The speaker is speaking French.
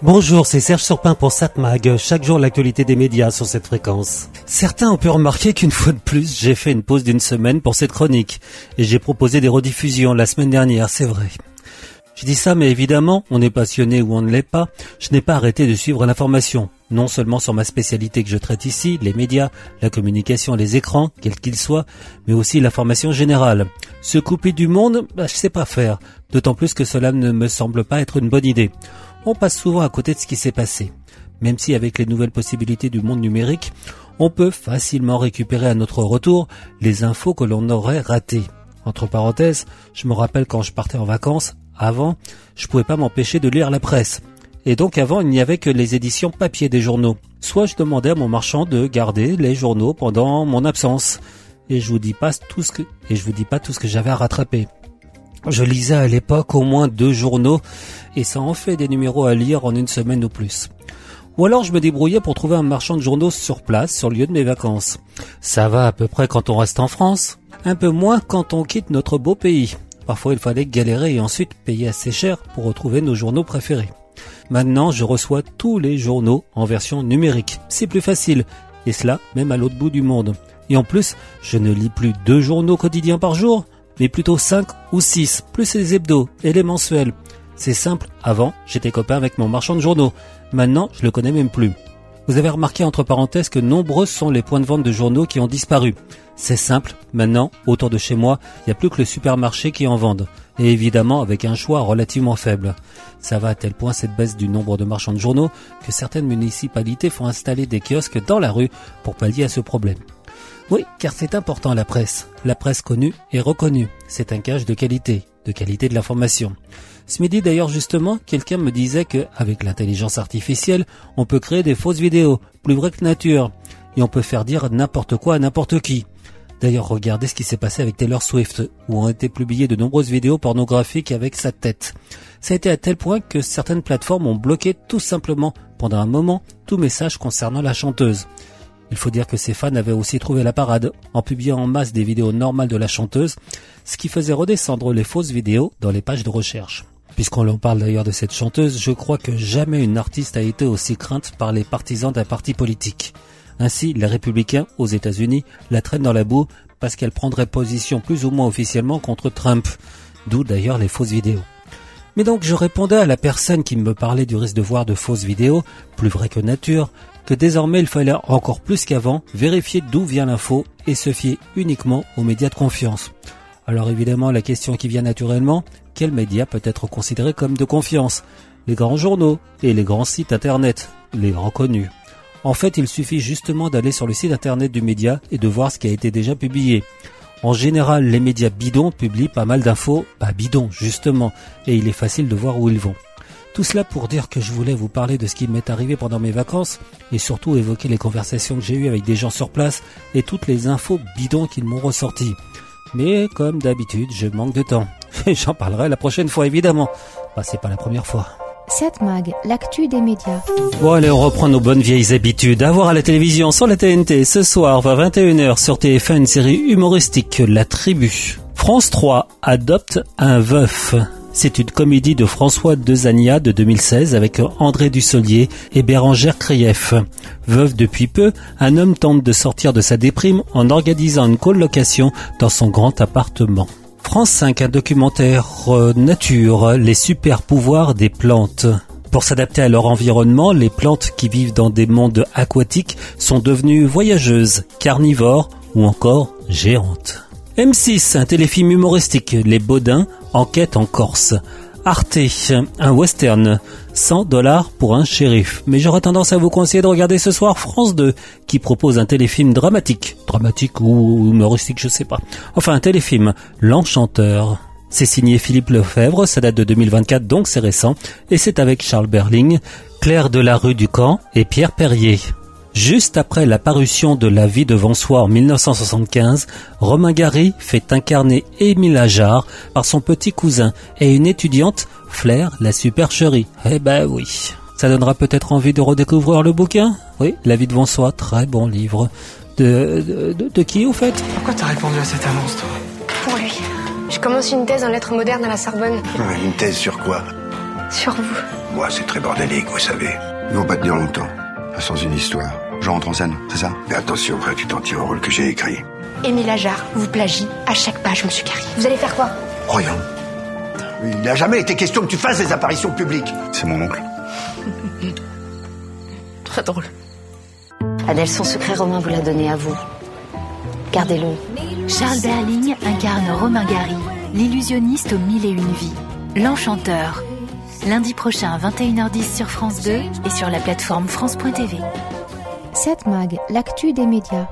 Bonjour, c'est Serge Surpin pour Satmag. Chaque jour, l'actualité des médias sur cette fréquence. Certains ont pu remarquer qu'une fois de plus, j'ai fait une pause d'une semaine pour cette chronique. Et j'ai proposé des rediffusions la semaine dernière, c'est vrai. Je dis ça, mais évidemment, on est passionné ou on ne l'est pas. Je n'ai pas arrêté de suivre l'information. Non seulement sur ma spécialité que je traite ici, les médias, la communication, les écrans, quels qu'ils soient, mais aussi l'information générale. Se couper du monde, bah, je sais pas faire. D'autant plus que cela ne me semble pas être une bonne idée on passe souvent à côté de ce qui s'est passé. Même si avec les nouvelles possibilités du monde numérique, on peut facilement récupérer à notre retour les infos que l'on aurait ratées. Entre parenthèses, je me rappelle quand je partais en vacances, avant, je pouvais pas m'empêcher de lire la presse. Et donc avant, il n'y avait que les éditions papier des journaux. Soit je demandais à mon marchand de garder les journaux pendant mon absence. Et je vous dis pas tout ce que, et je vous dis pas tout ce que j'avais à rattraper. Je lisais à l'époque au moins deux journaux et ça en fait des numéros à lire en une semaine ou plus. Ou alors je me débrouillais pour trouver un marchand de journaux sur place, sur le lieu de mes vacances. Ça va à peu près quand on reste en France, un peu moins quand on quitte notre beau pays. Parfois il fallait galérer et ensuite payer assez cher pour retrouver nos journaux préférés. Maintenant je reçois tous les journaux en version numérique. C'est plus facile, et cela même à l'autre bout du monde. Et en plus, je ne lis plus deux journaux quotidiens par jour, mais plutôt 5 ou 6, plus les hebdos et les mensuels. C'est simple, avant, j'étais copain avec mon marchand de journaux. Maintenant, je le connais même plus. Vous avez remarqué entre parenthèses que nombreux sont les points de vente de journaux qui ont disparu. C'est simple, maintenant, autour de chez moi, il n'y a plus que le supermarché qui en vendent. Et évidemment avec un choix relativement faible. Ça va à tel point cette baisse du nombre de marchands de journaux que certaines municipalités font installer des kiosques dans la rue pour pallier à ce problème. Oui, car c'est important la presse. La presse connue et reconnue. C'est un gage de qualité, de qualité de l'information. Ce midi d'ailleurs justement, quelqu'un me disait que avec l'intelligence artificielle, on peut créer des fausses vidéos, plus vraies que nature, et on peut faire dire n'importe quoi à n'importe qui. D'ailleurs, regardez ce qui s'est passé avec Taylor Swift, où ont été publiées de nombreuses vidéos pornographiques avec sa tête. Ça a été à tel point que certaines plateformes ont bloqué tout simplement, pendant un moment, tout message concernant la chanteuse. Il faut dire que ses fans avaient aussi trouvé la parade en publiant en masse des vidéos normales de la chanteuse, ce qui faisait redescendre les fausses vidéos dans les pages de recherche. Puisqu'on en parle d'ailleurs de cette chanteuse, je crois que jamais une artiste a été aussi crainte par les partisans d'un parti politique. Ainsi, les républicains aux États-Unis la traînent dans la boue parce qu'elle prendrait position plus ou moins officiellement contre Trump, d'où d'ailleurs les fausses vidéos. Mais donc je répondais à la personne qui me parlait du risque de voir de fausses vidéos, plus vrai que nature, que désormais il fallait encore plus qu'avant vérifier d'où vient l'info et se fier uniquement aux médias de confiance. Alors évidemment la question qui vient naturellement, quel média peut être considéré comme de confiance? Les grands journaux et les grands sites internet, les grands connus. En fait, il suffit justement d'aller sur le site internet du média et de voir ce qui a été déjà publié. En général, les médias bidons publient pas mal d'infos, pas bidons justement, et il est facile de voir où ils vont. Tout cela pour dire que je voulais vous parler de ce qui m'est arrivé pendant mes vacances et surtout évoquer les conversations que j'ai eues avec des gens sur place et toutes les infos bidons qu'ils m'ont ressorties. Mais comme d'habitude, je manque de temps. Et j'en parlerai la prochaine fois évidemment. Bah, c'est pas la première fois. Cette mag, l'actu des médias. Bon allez, on reprend nos bonnes vieilles habitudes. À voir à la télévision sur la TNT ce soir vers 21h sur TF1 une série humoristique La Tribu. France 3 adopte un veuf. C'est une comédie de François Dezania de 2016 avec André Dussolier et Bérangère Krief. Veuve depuis peu, un homme tente de sortir de sa déprime en organisant une colocation dans son grand appartement. France 5, un documentaire euh, nature, les super pouvoirs des plantes. Pour s'adapter à leur environnement, les plantes qui vivent dans des mondes aquatiques sont devenues voyageuses, carnivores ou encore géantes. M6, un téléfilm humoristique, Les Baudins, enquête en Corse. Arte, un western, 100 dollars pour un shérif. Mais j'aurais tendance à vous conseiller de regarder ce soir France 2, qui propose un téléfilm dramatique. Dramatique ou humoristique, je sais pas. Enfin, un téléfilm, L'Enchanteur. C'est signé Philippe Lefebvre, ça date de 2024, donc c'est récent, et c'est avec Charles Berling, Claire de la rue du Camp et Pierre Perrier. Juste après la parution de La vie devant soi en 1975, Romain Gary fait incarner Émile Ajar par son petit cousin et une étudiante, Flair, la supercherie. Eh ben oui. Ça donnera peut-être envie de redécouvrir le bouquin? Oui, La vie devant soi, très bon livre. De, de, de, qui, au fait? Pourquoi t'as répondu à cette annonce, toi? Pour lui. Je commence une thèse en lettres modernes à la Sorbonne. une thèse sur quoi? Sur vous. moi, c'est très bordélique, vous savez. Ils vont pas tenir longtemps. Sans une histoire. Je rentre en scène, c'est ça? Mais attention, tu t'en tiens au rôle que j'ai écrit. Émile Ajar vous plagie à chaque page, monsieur Carry. Vous allez faire quoi? Rien. Il n'a jamais été question que tu fasses des apparitions publiques. C'est mon oncle. Très drôle. Adèle, son secret Romain vous l'a donné à vous. Gardez-le. Charles Berling incarne Romain Gary, l'illusionniste aux mille et une vies, l'enchanteur. Lundi prochain, 21h10 sur France 2 et sur la plateforme France.tv. 7 Mag, l'actu des médias.